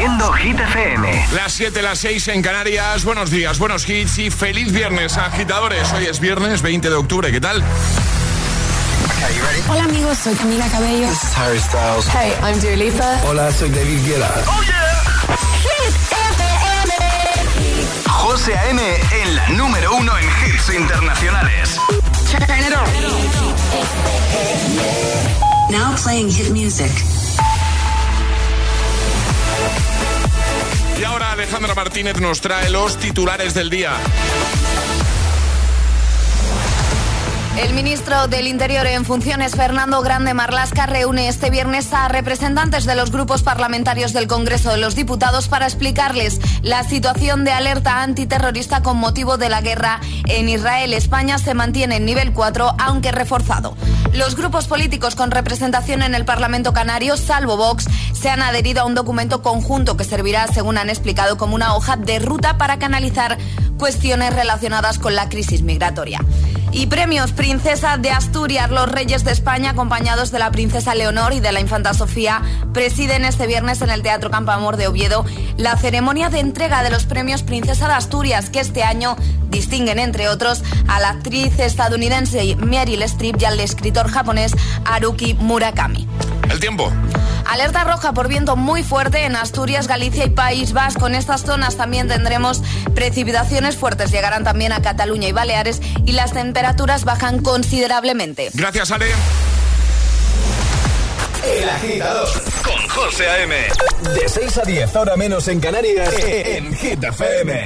haciendo Hit FM. Las 7, las 6 en Canarias. Buenos días, buenos hits y feliz viernes, agitadores. Hoy es viernes 20 de octubre. ¿Qué tal? Hola amigos, soy Camila Cabello. This is Harry Styles. Hey, I'm Dua Lipa. Hola, soy David Guetta. ¡Oh, yeah! Hit FM. José A.M. en la número uno en hits internacionales. Turn it on. Now playing hit music. Y ahora Alejandra Martínez nos trae los titulares del día. El ministro del Interior en funciones, Fernando Grande Marlasca, reúne este viernes a representantes de los grupos parlamentarios del Congreso de los Diputados para explicarles la situación de alerta antiterrorista con motivo de la guerra en Israel. España se mantiene en nivel 4, aunque reforzado. Los grupos políticos con representación en el Parlamento Canario, salvo Vox, se han adherido a un documento conjunto que servirá, según han explicado, como una hoja de ruta para canalizar cuestiones relacionadas con la crisis migratoria. Y premios Princesa de Asturias, los reyes de España, acompañados de la princesa Leonor y de la infanta Sofía, presiden este viernes en el Teatro Campo Amor de Oviedo la ceremonia de entrega de los premios Princesa de Asturias, que este año distinguen, entre otros, a la actriz estadounidense Meryl Streep y al escritor japonés Haruki Murakami. El tiempo. Alerta roja por viento muy fuerte en Asturias, Galicia y País Vasco. En estas zonas también tendremos precipitaciones fuertes. Llegarán también a Cataluña y Baleares y las temperaturas bajan considerablemente. Gracias, Ale. El agitador. Con José A.M. De 6 a 10, ahora menos en Canarias. En Hit FM.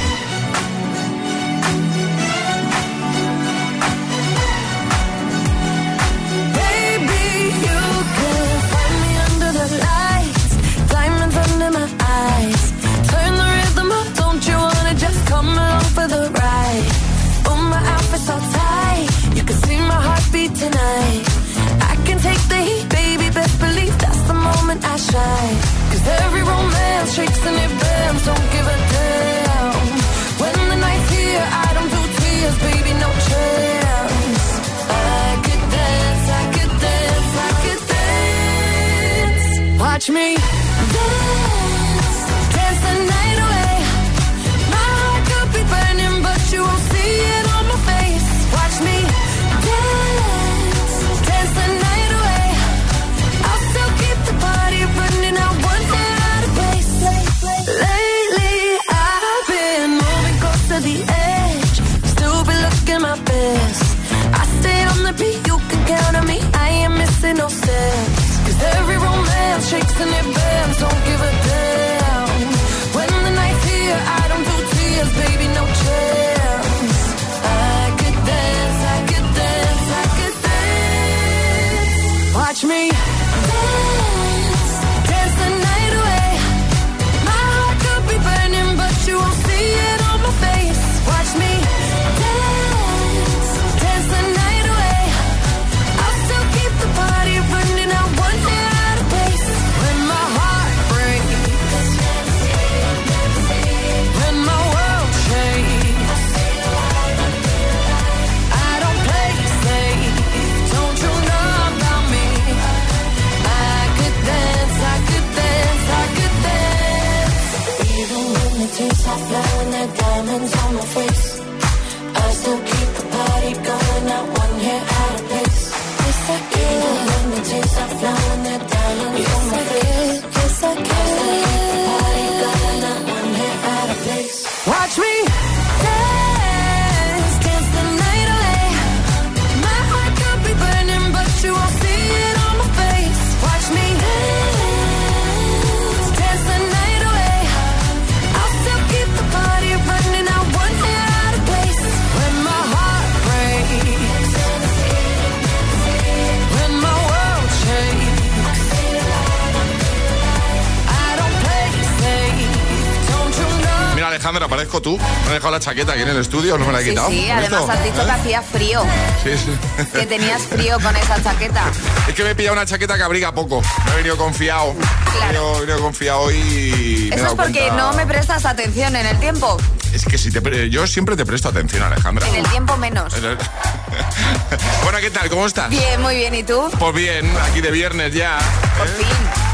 Alejandra, parezco tú. Me he dejado la chaqueta aquí en el estudio, no me la he quitado. sí, ¿Has además has dicho ¿Eh? que hacía frío, Sí, sí. que tenías frío con esa chaqueta. Es que me he pillado una chaqueta que abriga poco. Me he venido confiado. Claro. He venido, confiado y. me he Eso es porque cuenta- no me prestas atención en el tiempo. Es que si te pre- yo siempre te presto atención, Alejandra. En el tiempo menos. bueno, ¿qué tal? ¿Cómo estás? Bien, muy bien. ¿Y tú? Pues bien, aquí de viernes ya. Por ¿eh? fin.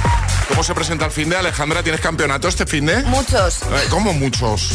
¿Cómo se presenta el fin de Alejandra? ¿Tienes campeonato este fin de? Muchos. Eh, ¿Cómo muchos?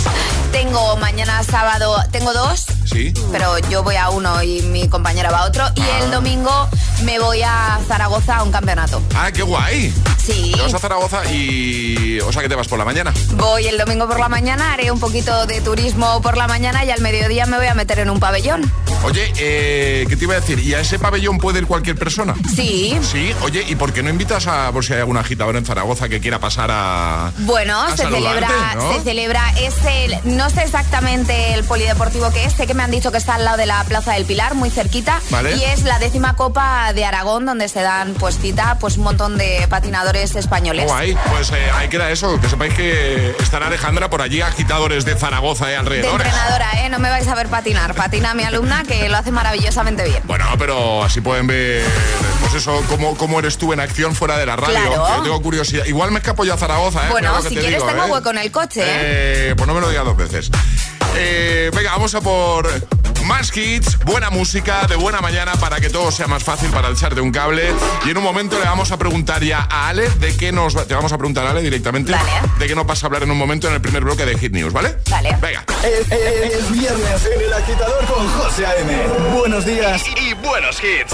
Tengo mañana sábado, tengo dos, Sí. pero yo voy a uno y mi compañera va a otro. Y Ah. el domingo me voy a Zaragoza a un campeonato. Ah, qué guay. Sí. Te vas a Zaragoza y... O sea, que te vas por la mañana. Voy el domingo por la mañana, haré un poquito de turismo por la mañana y al mediodía me voy a meter en un pabellón. Oye, eh, ¿qué te iba a decir? ¿Y a ese pabellón puede ir cualquier persona? Sí. Sí, oye, ¿y por qué no invitas a, por si hay algún agitador en Zaragoza que quiera pasar a... Bueno, a se celebra, ¿no? se celebra, es el, no sé exactamente el polideportivo que es, sé que me han dicho que está al lado de la Plaza del Pilar, muy cerquita, Vale. y es la décima Copa de Aragón, donde se dan pues cita pues un montón de patinadores españoles. Pues eh, ahí queda eso, que sepáis que estará Alejandra por allí, agitadores de Zaragoza De alrededores. entrenadora, ¿eh? No me vais a ver patinar. Patina mi alumna que lo hace maravillosamente bien. Bueno, pero así pueden ver, pues eso, cómo, cómo eres tú en acción fuera de la radio. Claro. Yo tengo curiosidad. Igual me escapo yo a Zaragoza, ¿eh? Bueno, si te quieres digo, tengo ¿eh? hueco en el coche, ¿eh? Eh, Pues no me lo digas dos veces. Eh, venga, vamos a por más hits, buena música, de buena mañana para que todo sea más fácil para echarte un cable. Y en un momento le vamos a preguntar ya a Ale de qué nos va- te vamos a preguntar Ale directamente Vale. de qué nos vas a hablar en un momento en el primer bloque de Hit News, ¿vale? Vale. Venga. Es, es- es viernes en el agitador con José A.M. Buenos días. Y buenos hits.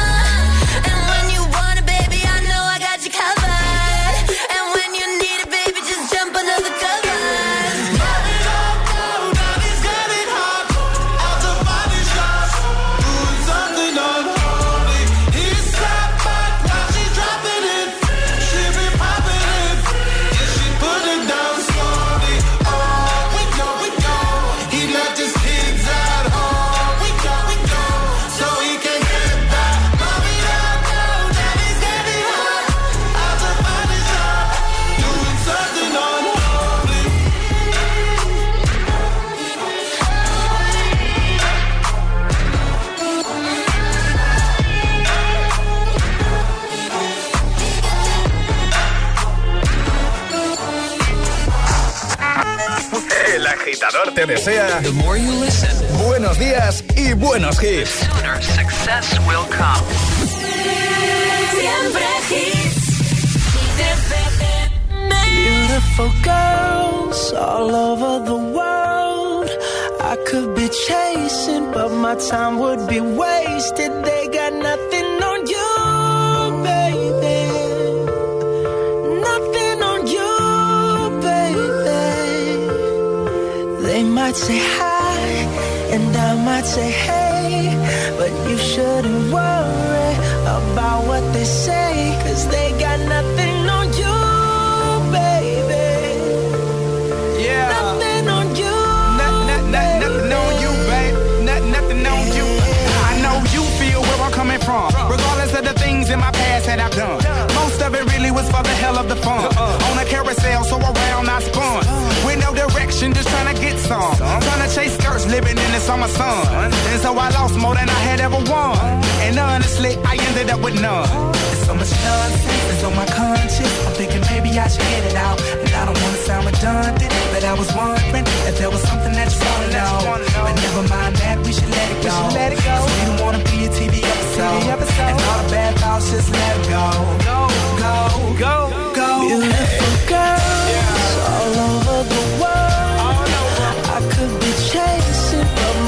Te desea buenos días y buenos hits. Siempre hits. Beautiful girls all over the world. I could be chasing, but my time would be wasted. They got might say hi, and I might say hey, but you shouldn't worry about what they say, cause they got nothing on you, baby. Yeah. Nothing on you. Not, not, not, nothing on you, babe. Not, nothing on you. I know you feel where I'm coming from. Regardless of the things in my past that I've done. Most of it really was for the hell of the fun. I'm a son. And so I lost more than I had ever won. And honestly, I ended up with none. There's so much nonsense that's on my conscience. I'm thinking maybe I should get it out. And I don't wanna sound redundant, but I was wondering if there was something that you wanna know. But never mind that, we should let it go. Let it go. we don't wanna be a TV episode. And all the bad thoughts, just let it go. Go, go, go, go. Beautiful girls all over the world. I could be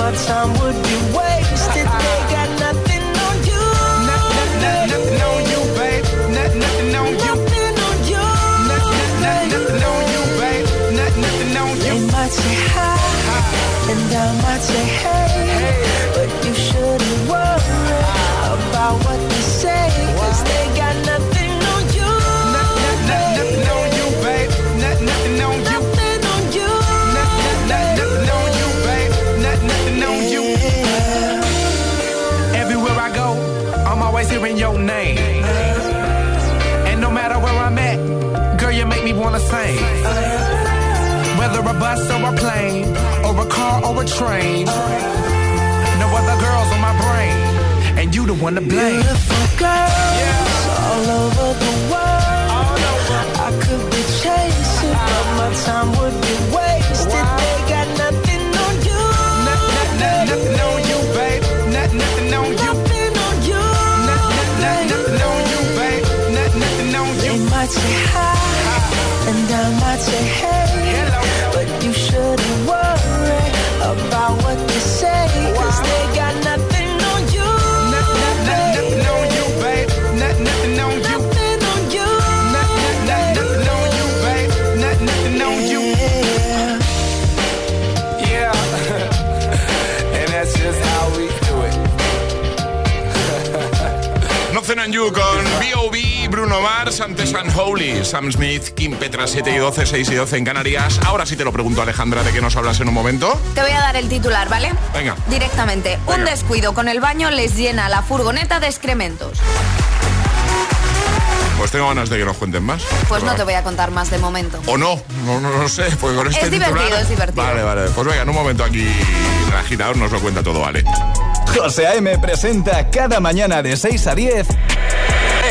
my time would be wasted. They got nothing on you. Nothing on you, babe. Nothing on you. Nothing on you. Nothing on you, babe. Nothing on you. They you. might say hi, and I might say hey, but you shouldn't worry about what they say, 'cause they got your name. And no matter where I'm at, girl, you make me wanna sing. Whether a bus or a plane, or a car or a train. No other girls on my brain, and you the one to blame. Beautiful girls all over the world. I could be chasing, but my time would be wasted. They got You con B.O.B., Bruno Mars, antes Unholy, Sam Smith, Kim Petra, 7 y 12, 6 y 12 en Canarias. Ahora sí te lo pregunto, Alejandra, ¿de qué nos hablas en un momento? Te voy a dar el titular, ¿vale? Venga. Directamente. Un descuido con el baño les llena la furgoneta de excrementos. Pues tengo ganas de que nos cuenten más. Pues no te voy a contar más de momento. O no, no, no, no sé, pues con este Es divertido, titular- es divertido. Vale, vale, pues venga, en un momento aquí el agitador nos lo cuenta todo, ¿vale? José A.M. presenta cada mañana de 6 a 10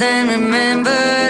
then remember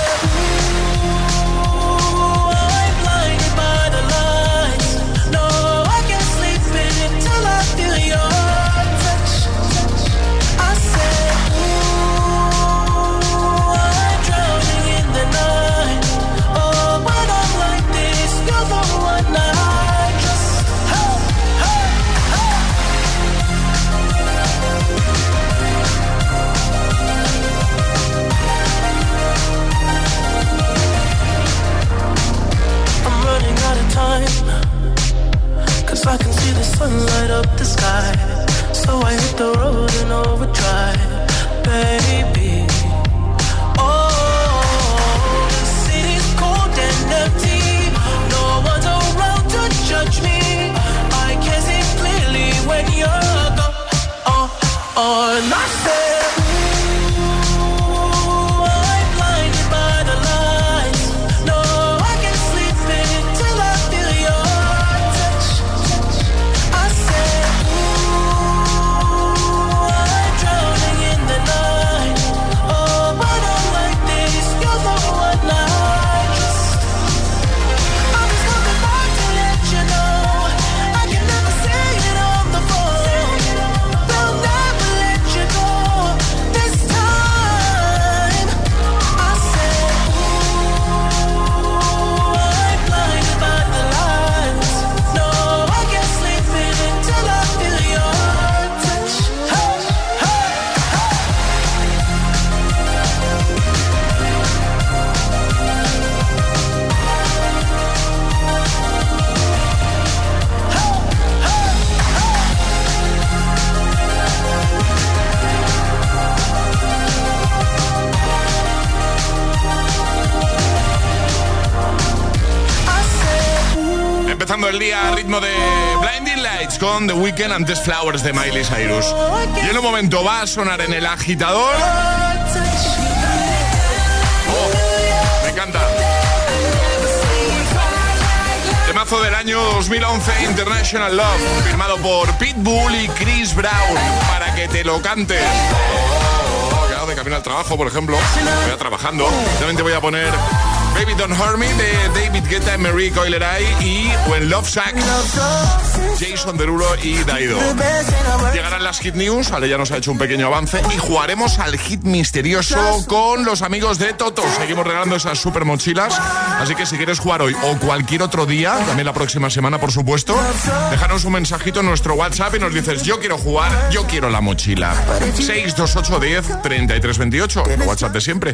the road and overdrive, baby. Antes Flowers de Miley Cyrus. Y en un momento va a sonar en el agitador. Oh, me encanta. Temazo del año 2011 International Love, firmado por Pitbull y Chris Brown, para que te lo cantes. Oh, claro, de camino al trabajo, por ejemplo, voy a trabajando. También te voy a poner Baby Don't Hurt Me de David Guetta, Marie Coileray y When Love Sack, Jason Derulo y Daido. Llegarán las Hit News, Ale ya nos ha hecho un pequeño avance y jugaremos al hit misterioso con los amigos de Toto. Seguimos regalando esas super mochilas, así que si quieres jugar hoy o cualquier otro día, también la próxima semana por supuesto, déjanos un mensajito en nuestro WhatsApp y nos dices yo quiero jugar, yo quiero la mochila. 628 10 33 28, el WhatsApp de siempre.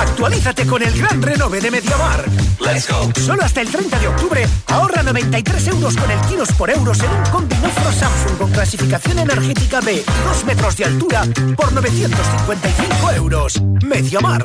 Actualízate con el gran renove de Mediamar. Let's go. Solo hasta el 30 de octubre ahorra 93 euros con el kilos por euros en un combinofro Samsung con clasificación energética B y 2 metros de altura por 955 euros. Mediamar.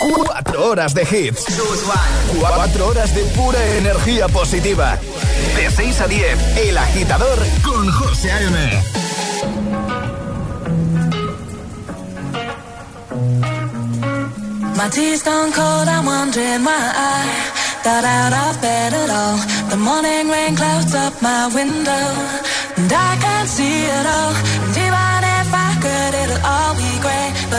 Cuatro horas de hits. Cuatro horas de pura energía positiva. De 6 a 10, El Agitador con José A.M. My tea's gone cold, I'm wondering why I got out of bed at all. The morning rain clouds up my window, and I can't see it all.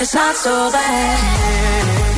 It's not so bad.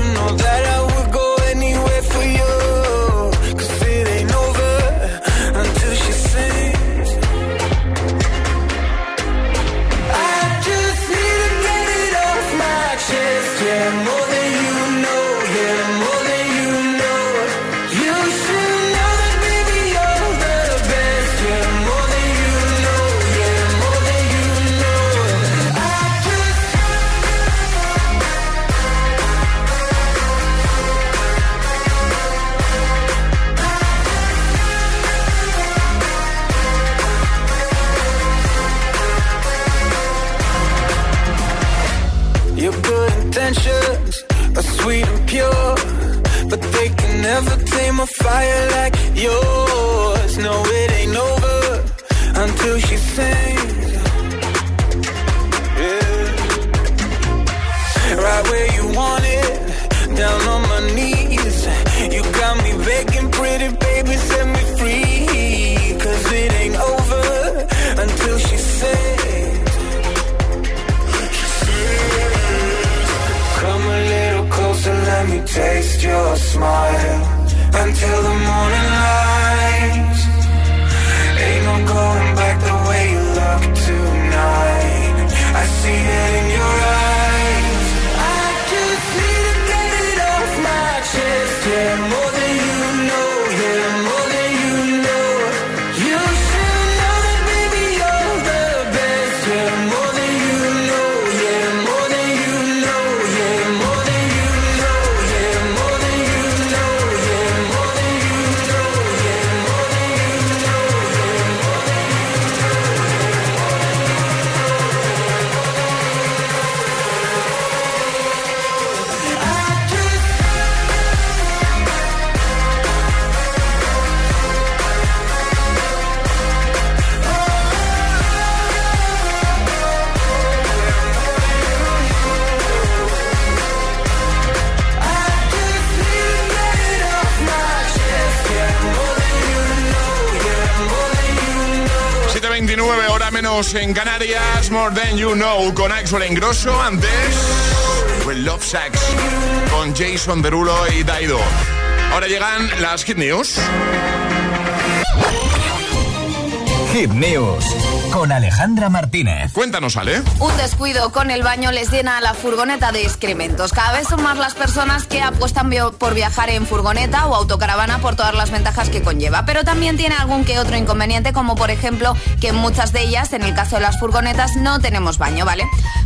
menos en Canarias. More Than You Know con Axel Engrosso. Antes, Will Love Sax con Jason Derulo y Daido. Ahora llegan las Hit News. Hit News con Alejandra Martínez. Cuéntanos, Ale. Un descuido con el baño les llena la furgoneta de excrementos. Cada vez son más las personas que apuestan por viajar en furgoneta o autocaravana por todas las ventajas que conlleva. Pero también tiene algún que otro inconveniente, como por ejemplo que en muchas de ellas, en el caso de las furgonetas, no tenemos baño, ¿vale?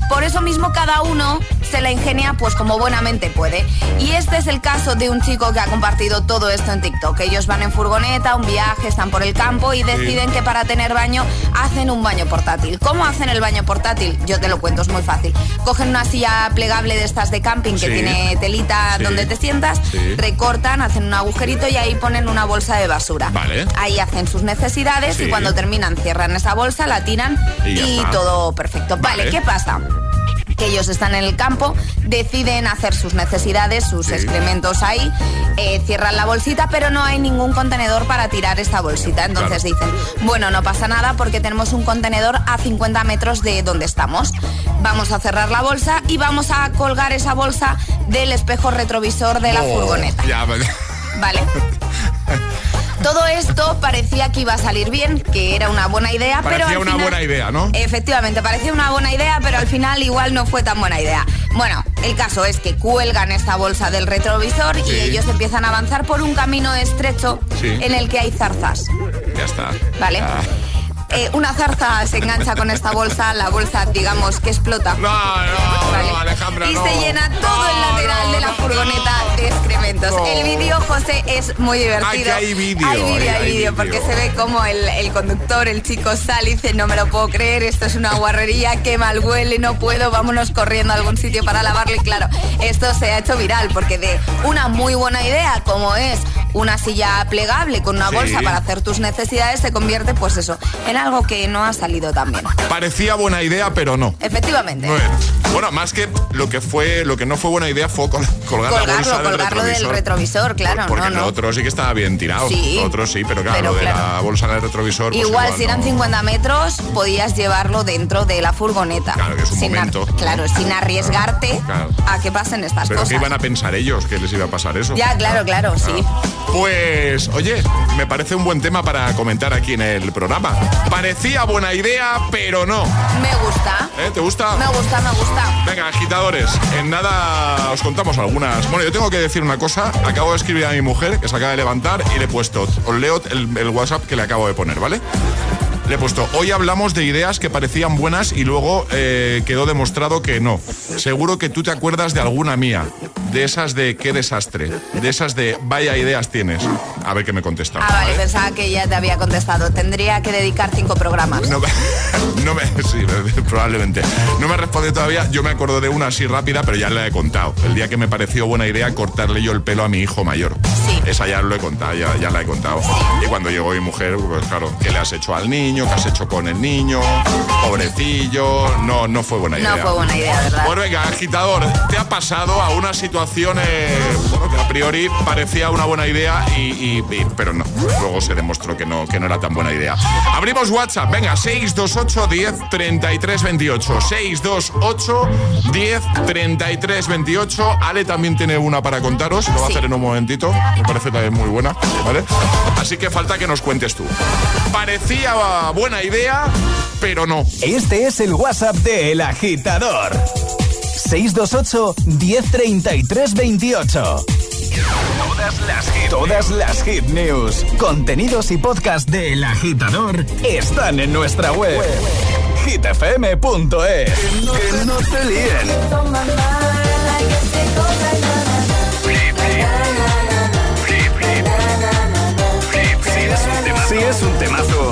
Por eso mismo cada uno se la ingenia pues como buenamente puede. Y este es el caso de un chico que ha compartido todo esto en TikTok. Ellos van en furgoneta, un viaje, están por el campo y deciden que para tener baño hacen un baño portátil. ¿Cómo hacen el baño portátil? Yo te lo cuento, es muy fácil. Cogen una silla plegable de estas de camping que Sí. tiene telita Sí. donde te sientas, Sí. recortan, hacen un agujerito y ahí ponen una bolsa de basura. Vale. Ahí hacen sus necesidades y cuando terminan cierran esa bolsa, la tiran Y todo perfecto. Vale, Vale. ¿qué pasa? Que ellos están en el campo, deciden hacer sus necesidades, sus excrementos ahí, eh, cierran la bolsita, pero no hay ningún contenedor para tirar esta bolsita. Entonces dicen, bueno, no pasa nada porque tenemos un contenedor a 50 metros de donde estamos. Vamos a cerrar la bolsa y vamos a colgar esa bolsa del espejo retrovisor de la Oh, furgoneta. Ya, vale. ¿Vale? Todo esto parecía que iba a salir bien, que era una buena idea, pero Parecía al una final- buena idea, ¿no? Efectivamente, parecía una buena idea, pero al final igual no fue tan buena idea. Bueno, el caso es que cuelgan esta bolsa del retrovisor Sí. y ellos empiezan a avanzar por un camino estrecho Sí. en el que hay zarzas. Ya está. Vale. Ya. Eh, una zarza se engancha con esta bolsa, la bolsa digamos que explota. No, no, no, Alejandra, y no. se llena todo el lateral de la furgoneta de excrementos. El vídeo, José, es muy divertido. Hay vídeo, Hay vídeo, hay- hay hay vídeo, vídeo. porque se ve como el, el conductor, el chico sale y dice, no me lo puedo creer, esto es una guarrería, qué mal huele, no puedo, vámonos corriendo a algún sitio para lavarlo. Y claro, esto se ha hecho viral, porque de una muy buena idea, como es una silla plegable con una Sí. bolsa para hacer tus necesidades, se convierte, pues eso, en algo que no ha salido tan bien. Parecía buena idea, pero no. Efectivamente. Bueno, bueno, más que lo que fue, lo que no fue buena idea fue col- colgar la bolsa Colgarlo, del colgarlo del retrovisor. retrovisor, claro, Porque no, el no. otro sí que estaba bien tirado. Sí. Otro sí, pero claro, Pero lo de la bolsa del retrovisor. pues Igual, si eran no. 50 metros, podías llevarlo dentro de la furgoneta. Claro, que es un sin momento. claro, sin arriesgarte Claro. a que pasen estas Pero cosas. ¿qué iban a pensar ellos que les iba a pasar eso? Ya, claro, claro, sí. Pues, oye, me parece un buen tema para comentar aquí en el programa. Parecía buena idea, pero no. Me gusta. ¿Eh? ¿Te gusta? Me gusta, me gusta. Venga, agitadores, en nada os contamos algunas. Bueno, yo tengo que decir una cosa. Acabo de escribir a mi mujer, que se acaba de levantar, y le he puesto, os leo el, el WhatsApp que le acabo de poner, ¿vale? Le he puesto, hoy hablamos de ideas que parecían buenas y luego eh, quedó demostrado que no. Seguro que tú te acuerdas de alguna mía, de esas de qué desastre, de esas de vaya ideas tienes. A ver qué me contesta. Ah, vale, pensaba que ya te había contestado. Tendría que dedicar cinco programas. No, me- no me, sí, probablemente. No me responde todavía. Yo me acuerdo de una así rápida, pero ya la he contado. El día que me pareció buena idea cortarle yo el pelo a mi hijo mayor. Sí. Esa ya lo he contado, ya, ya la he contado. Y cuando llegó mi mujer, pues claro, ¿qué le has hecho al niño? ¿Qué has hecho con el niño? Pobrecillo. No, no fue buena idea. No fue buena idea, ¿verdad? Pues venga, agitador, ¿te ha pasado a una situación eh, que a priori parecía una buena idea y, y- y- pero no, luego se demostró que no, que no era tan buena idea. Abrimos WhatsApp, venga, 628 10 33 28. 628 10 33 28. Ale también tiene una para contaros, lo va a hacer en un momentito, me parece también muy buena, ¿vale? Así que falta que nos cuentes tú. Parecía buena idea, pero no. Este es el WhatsApp de El Agitador. 628 1033 28. Todas las hit, todas las hit news, contenidos y podcast de El Agitador están en nuestra web. hitfm.es. Que no te líen. Si es un temazo. Si es un temazo.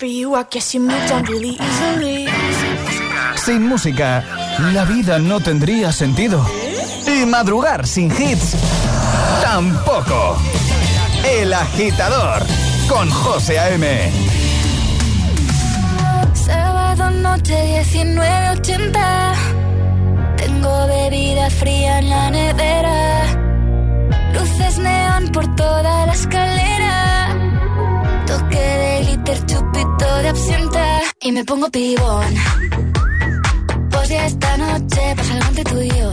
for you, I guess you moved on really easily. Sin música, la vida no tendría sentido. Y madrugar sin hits, tampoco. El agitador, con José A.M. Sábado noche 19.80 Tengo bebida fría en la nevera Luces neón por toda la escalera glitter, chupito de absenta Y me pongo pibón. Pues ya esta noche pasa algo entre tú y yo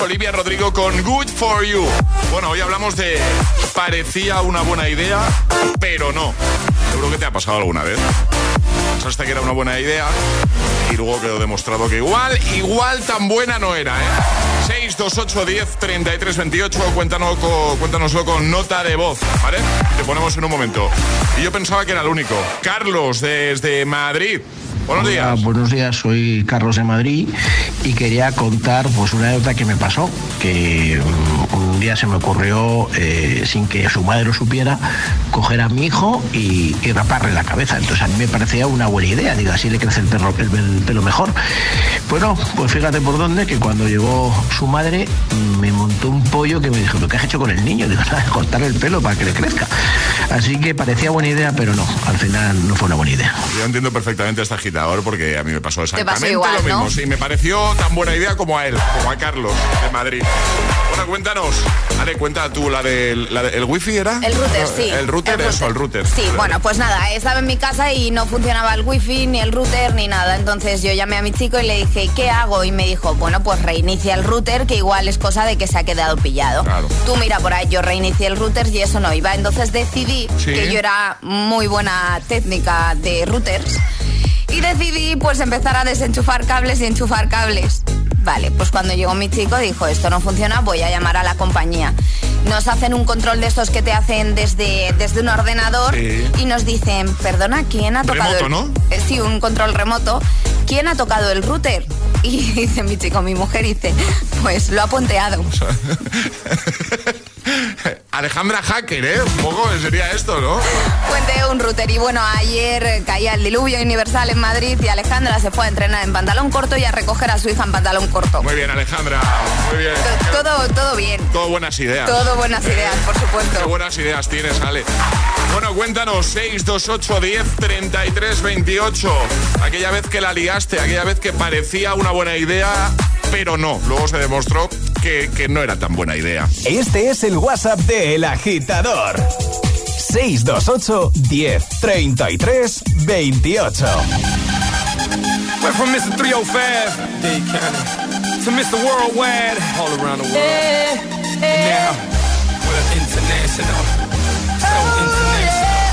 Olivia Rodrigo con Good for You. Bueno, hoy hablamos de parecía una buena idea, pero no. Seguro que te ha pasado alguna vez. Pensaste que era una buena idea y luego quedó demostrado que igual, igual tan buena no era, ¿eh? 628 10 33 28, cuéntanos, cuéntanoslo con nota de voz, ¿vale? Te ponemos en un momento. Y yo pensaba que era el único. Carlos, desde Madrid. Buenos Hola, días. buenos días, soy Carlos de Madrid y quería contar pues una anécdota que me pasó, que mm, un día se me ocurrió, eh, sin que su madre lo supiera, coger a mi hijo y, y raparle la cabeza. Entonces a mí me parecía una buena idea, digo, así le crece el, perro- el- el pelo mejor. Bueno, pues fíjate por dónde, que cuando llegó su madre mm, me montó un pollo que me dijo, ¿lo que has hecho con el niño? Digo, nada, cortarle el pelo para que le crezca. Así que parecía buena idea, pero no, al final no fue una buena idea. Yo entiendo perfectamente a este agitador porque a mí me pasó exactamente igual, lo mismo. ¿no? Sí, me pareció tan buena idea como a él, como a Carlos de Madrid. Bueno, cuéntanos. Ale, cuenta tú la del la de- el wifi era. El router, sí. El router, El eso, el router. Sí, bueno, pues nada, estaba en mi casa y no funcionaba el wifi, ni el router, ni nada. Entonces yo llamé a mi chico y le dije, ¿qué hago? Y me dijo, bueno, pues reinicia el router, que igual es cosa de que se ha quedado pillado. Tú mira por ahí, yo reinicié el router y eso no iba. Entonces decidí Sí. que yo era muy buena técnica de routers. Y decidí pues empezar a desenchufar cables y enchufar cables. Vale, pues cuando llegó mi chico dijo, esto no funciona, voy a llamar a la compañía. Nos hacen un control de estos que te hacen desde, desde un ordenador Sí. y nos dicen, perdona, ¿quién ha tocado Remoto, el... ¿no? Eh, sí, un control remoto. ¿Quién ha tocado el router? Y dice mi chico, mi mujer dice, pues lo ha ponteado. Alejandra Hacker, ¿eh? Un poco sería esto, ¿no? Puente un router y bueno, ayer caía el diluvio universal en Madrid y Alejandra se fue a entrenar en pantalón corto y a recoger a su hija en pantalón corto. Muy bien, Alejandra. Muy bien. Todo, todo bien. Todo buenas ideas. Todo buenas ideas, por supuesto. Qué buenas ideas tienes, Ale. Bueno, cuéntanos, 628 10 33 28. Aquella vez que la liaste, aquella vez que parecía una buena idea, pero no. Luego se demostró que, que no era tan buena idea. Este es el WhatsApp de El Agitador. 628 10 33 28. Went from Mr. 305, Dade County, to Mr. Worldwide, all around the world. And now, we're international. So international.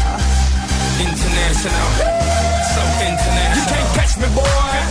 International. So international. You can't catch me, boy.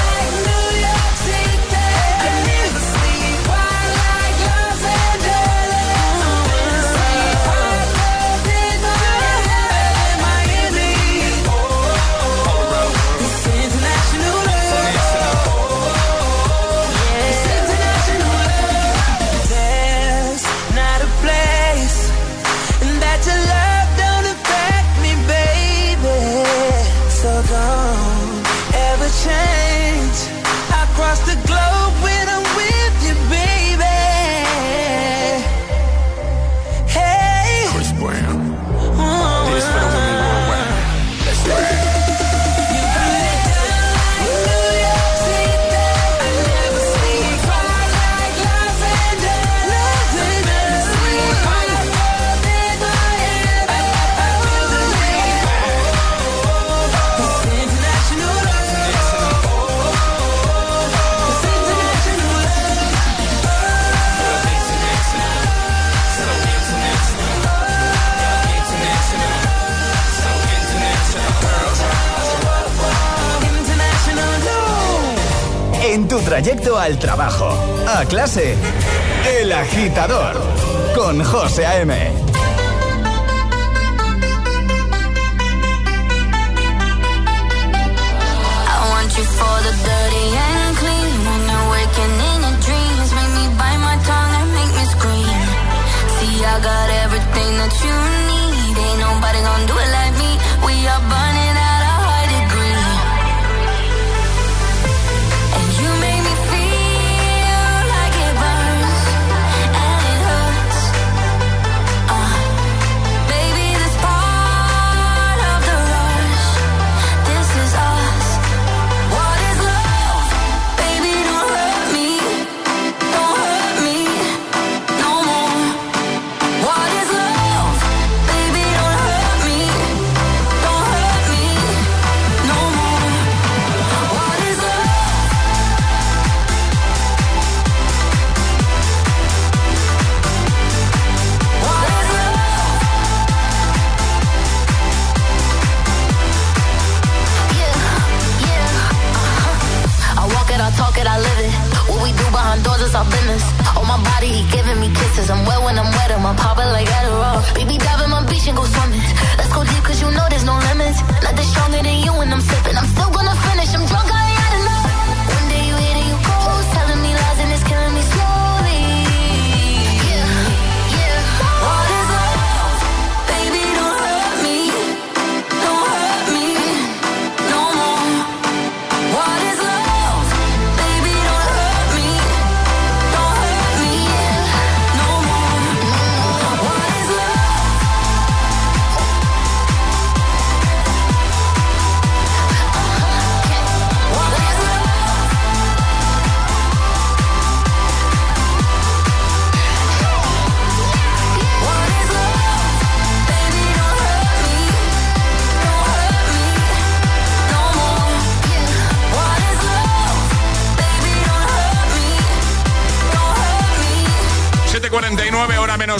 Trayecto al trabajo, a clase, El Agitador, con José A.M. For the dirty and clean. When you're waking in your dreams, make me bite my tongue and make me scream. See, I got everything that you need.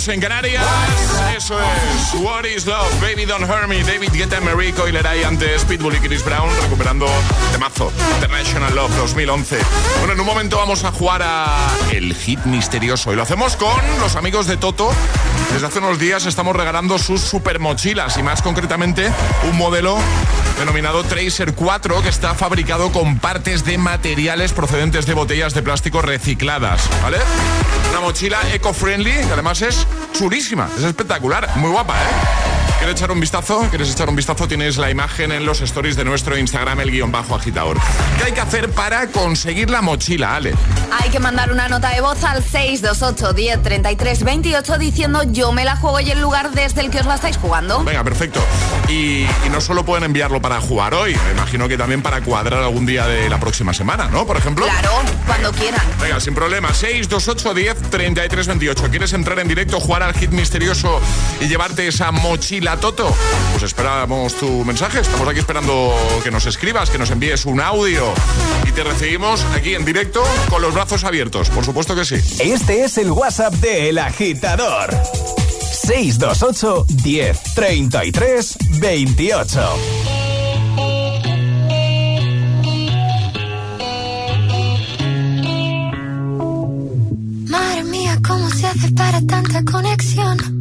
Menos en Canarias. Eso es What is Love, Baby Don't Hurt Me, David Guetta, Merico y Leray antes Pitbull y Chris Brown recuperando temazo International Love 2011. Bueno, en un momento vamos a jugar a el hit misterioso y lo hacemos con los amigos de Toto. Desde hace unos días estamos regalando sus super mochilas y más concretamente un modelo denominado Tracer 4 que está fabricado con partes de materiales procedentes de botellas de plástico recicladas, ¿vale? Una mochila eco-friendly que además es chulísima, es espectacular, muy guapa, ¿eh? ¿Quieres echar un vistazo? ¿Quieres echar un vistazo? Tienes la imagen en los stories de nuestro Instagram, el guion bajo agitador. ¿Qué hay que hacer para conseguir la mochila, Ale? Hay que mandar una nota de voz al 628 10 33 28 diciendo yo me la juego y el lugar desde el que os la estáis jugando. Venga, perfecto. Y, y no solo pueden enviarlo para jugar hoy, me imagino que también para cuadrar algún día de la próxima semana, ¿no? Por ejemplo. Claro, cuando quieran. Venga, sin problema. 628 10 33 28. ¿Quieres entrar en directo, jugar al hit misterioso y llevarte esa mochila Toto? Pues esperamos tu mensaje. Estamos aquí esperando que nos escribas, que nos envíes un audio y te recibimos aquí en directo con los brazos abiertos. Por supuesto que sí. Este es el WhatsApp de El Agitador. 628 10 33 28. Madre mía, ¿cómo se hace para tanta conexión?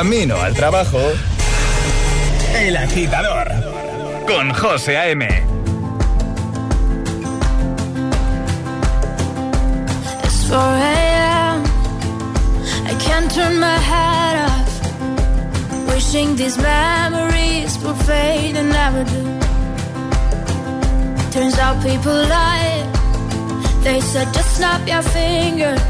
camino al trabajo. El agitador con José A.M. It's 4 a.m. I can't turn my head off. Wishing these memories would fade and never do. Turns out people lie. They said just snap your fingers.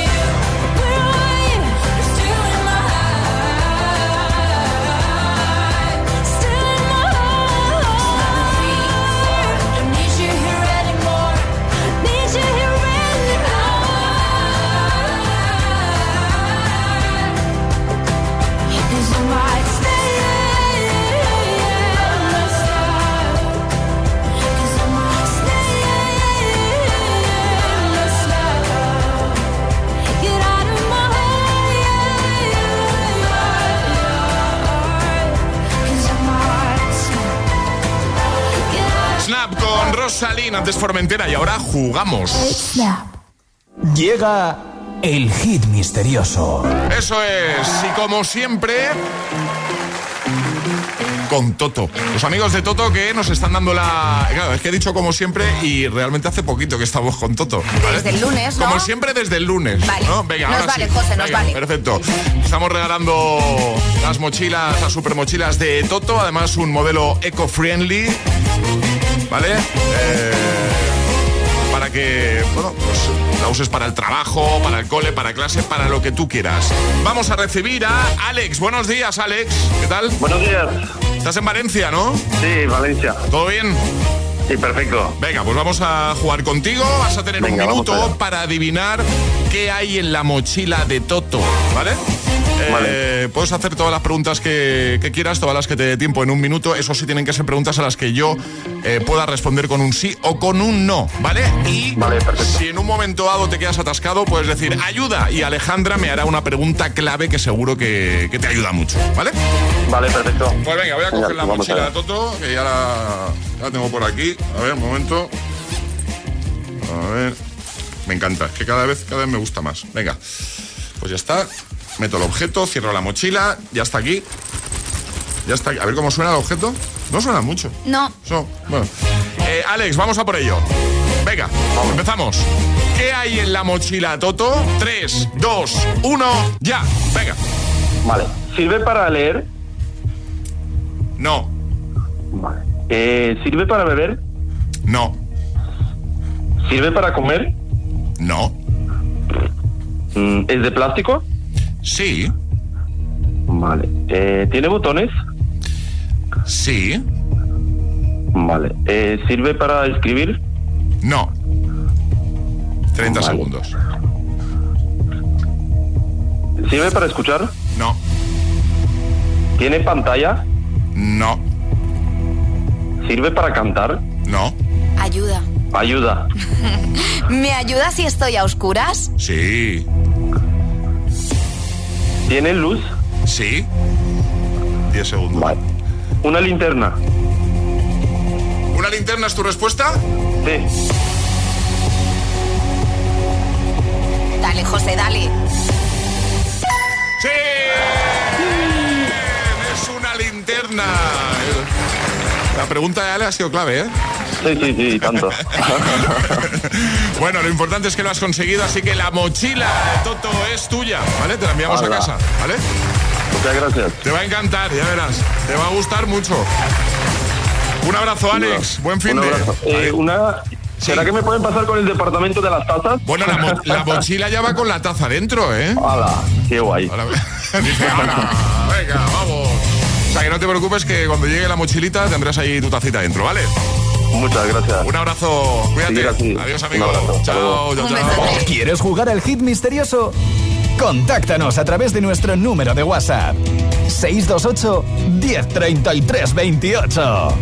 Rosalín, antes Formentera y ahora jugamos. Llega el hit misterioso. Eso es, y como siempre, con Toto. Los amigos de Toto que nos están dando la... Claro, es que he dicho como siempre y realmente hace poquito que estamos con Toto. ¿vale? Desde el lunes, ¿no? Como siempre desde el lunes. Vale. ¿no? Venga, Nos ahora vale, sí. José, nos Venga, vale. Perfecto. Estamos regalando las mochilas, las super mochilas de Toto, además un modelo eco-friendly. ¿Vale? Eh, para que, bueno, pues la uses para el trabajo, para el cole, para clase, para lo que tú quieras. Vamos a recibir a Alex. Buenos días, Alex. ¿Qué tal? Buenos días. Estás en Valencia, ¿no? Sí, Valencia. ¿Todo bien? Sí, perfecto. Venga, pues vamos a jugar contigo. Vas a tener Venga, un minuto para adivinar qué hay en la mochila de Toto, ¿vale? Eh, puedes hacer todas las preguntas que, que quieras, todas las que te dé tiempo en un minuto. Eso sí tienen que ser preguntas a las que yo eh, pueda responder con un sí o con un no, ¿vale? Y si en un momento dado te quedas atascado, puedes decir ayuda y Alejandra me hará una pregunta clave que seguro que, que te ayuda mucho, ¿vale? Vale, perfecto. Pues venga, voy a coger la mochila de Toto, que ya la, ya la tengo por aquí. A ver, un momento. A ver. Me encanta, es que cada vez, cada vez me gusta más. Venga, pues ya está. Meto el objeto, cierro la mochila, ya está aquí. Ya está aquí. A ver cómo suena el objeto. No suena mucho. No. So, bueno. Eh, Alex, vamos a por ello. Venga, empezamos. ¿Qué hay en la mochila, Toto? 3, 2, 1, ya. Venga. Vale. ¿Sirve para leer? No. Vale. Eh, ¿Sirve para beber? No. ¿Sirve para comer? No. Mm, ¿Es de plástico? Sí. Vale. Eh, ¿Tiene botones? Sí. Vale. Eh, ¿Sirve para escribir? No. 30 Vale. segundos. ¿Sirve para escuchar? No. ¿Tiene pantalla? No. ¿Sirve para cantar? No. Ayuda. Ayuda. ¿Me ayuda si estoy a oscuras? Sí. ¿Tiene luz? Sí. 10 segundos. ¿Una linterna? ¿Una linterna es tu respuesta? Sí. Dale, José, dale. ¡Sí! Es una linterna. La pregunta de Ale ha sido clave, ¿eh? Sí, sí, sí, tanto. bueno, lo importante es que lo has conseguido, así que la mochila de Toto es tuya, ¿vale? Te la enviamos a casa, ¿vale? Muchas gracias. Te va a encantar, ya verás. Te va a gustar mucho. Un abrazo, Alex. Buen fin Un de. Eh, una... ¿Será que me pueden pasar con el departamento de las tazas? Bueno, la, mo- la mochila ya va con la taza dentro, ¿eh? ¡Hala! ¡Qué guay! Dice, "Hala, venga, vamos. O sea, que no te preocupes que cuando llegue la mochilita tendrás ahí tu tacita dentro, ¿vale? Muchas gracias. Un abrazo, cuídate. Adiós, Un amigo. Chao, chao, chao. ¿Quieres jugar al hit misterioso? Contáctanos a través de nuestro número de WhatsApp. 628 1033 28.